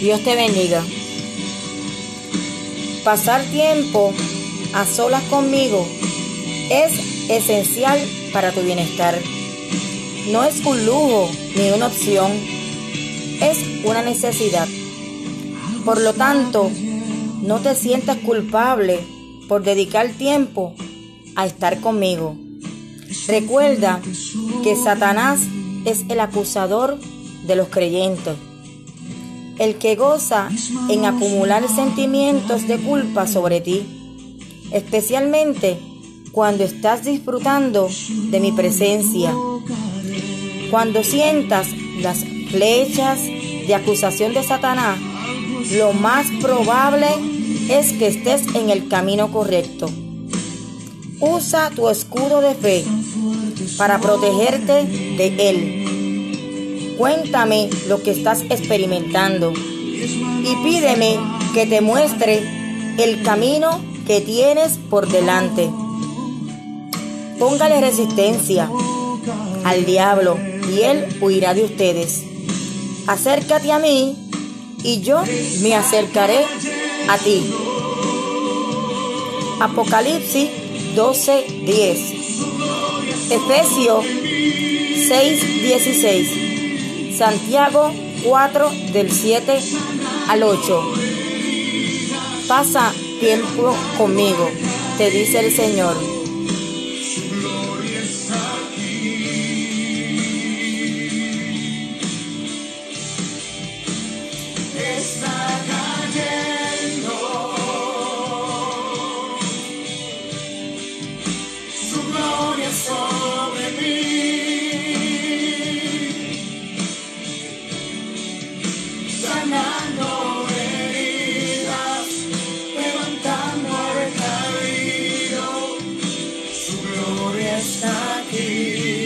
Dios te bendiga. Pasar tiempo a solas conmigo es esencial para tu bienestar. No es un lujo ni una opción, es una necesidad. Por lo tanto, no te sientas culpable por dedicar tiempo a estar conmigo. Recuerda que Satanás es el acusador de los creyentes, el que goza en acumular sentimientos de culpa sobre ti, especialmente cuando estás disfrutando de mi presencia. Cuando sientas las flechas de acusación de Satanás, lo más probable es que estés en el camino correcto. Usa tu escudo de fe para protegerte de él. Cuéntame lo que estás experimentando y pídeme que te muestre el camino que tienes por delante. Póngale resistencia al diablo y él huirá de ustedes. Acércate a mí y yo me acercaré a ti. Apocalipsis 12:10. Efesios 6:16. Santiago 4 del 7 al 8. Pasa tiempo conmigo, te dice el Señor. Su Christ our King.